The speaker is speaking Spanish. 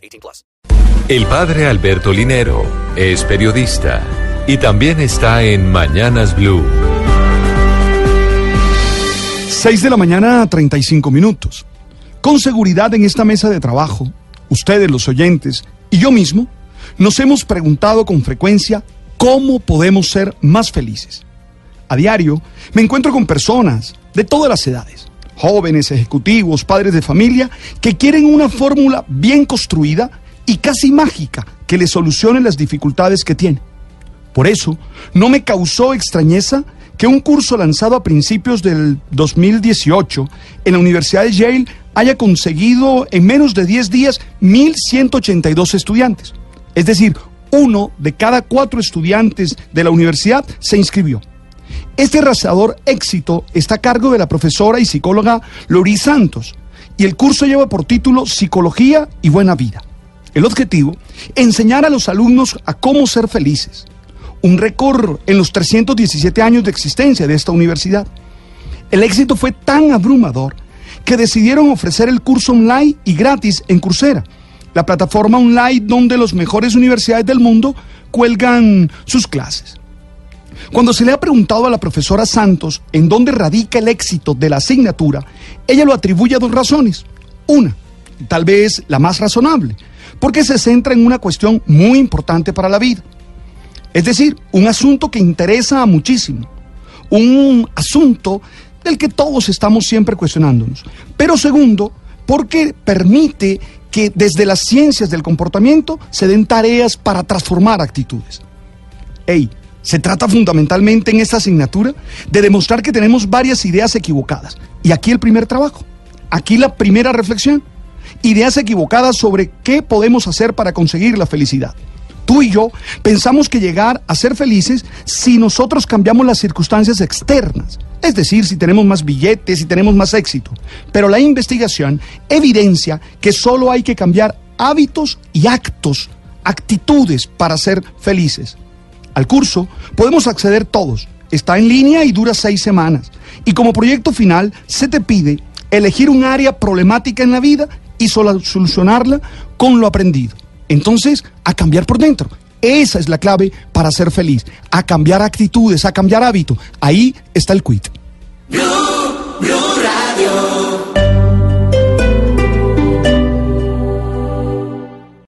18 plus. El padre Alberto Linero es periodista y también está en Mañanas Blue. 6 de la mañana, 35 minutos. Con seguridad en esta mesa de trabajo, ustedes los oyentes y yo mismo nos hemos preguntado con frecuencia cómo podemos ser más felices. A diario me encuentro con personas de todas las edades, jóvenes, ejecutivos, padres de familia, que quieren una fórmula bien construida y casi mágica que les solucione las dificultades que tienen. Por eso, no me causó extrañeza que un curso lanzado a principios del 2018 en la Universidad de Yale haya conseguido en menos de 10 días 1.182 estudiantes. Es decir, uno de cada cuatro estudiantes de la universidad se inscribió. Este arrasador éxito está a cargo de la profesora y psicóloga Lori Santos y el curso lleva por título Psicología y Buena Vida. El objetivo, enseñar a los alumnos a cómo ser felices. Un récord en los 317 años de existencia de esta universidad. El éxito fue tan abrumador que decidieron ofrecer el curso online y gratis en Coursera la plataforma online donde las mejores universidades del mundo cuelgan sus clases. Cuando se le ha preguntado a la profesora Santos en dónde radica el éxito de la asignatura, ella lo atribuye a dos razones. Una, tal vez la más razonable, porque se centra en una cuestión muy importante para la vida. Es decir, un asunto que interesa a muchísimo. Un asunto del que todos estamos siempre cuestionándonos. Pero segundo, porque permite que desde las ciencias del comportamiento se den tareas para transformar actitudes. Hey, se trata fundamentalmente en esta asignatura de demostrar que tenemos varias ideas equivocadas. Y aquí el primer trabajo, aquí la primera reflexión. Ideas equivocadas sobre qué podemos hacer para conseguir la felicidad. Tú y yo pensamos que llegar a ser felices si nosotros cambiamos las circunstancias externas es decir, si tenemos más billetes, si tenemos más éxito. Pero la investigación evidencia que solo hay que cambiar hábitos y actos, actitudes para ser felices. Al curso podemos acceder todos. Está en línea y dura seis semanas. Y como proyecto final se te pide elegir un área problemática en la vida y solucionarla con lo aprendido. Entonces, a cambiar por dentro. Esa es la clave para ser feliz, a cambiar actitudes, a cambiar hábitos. Ahí está el quit.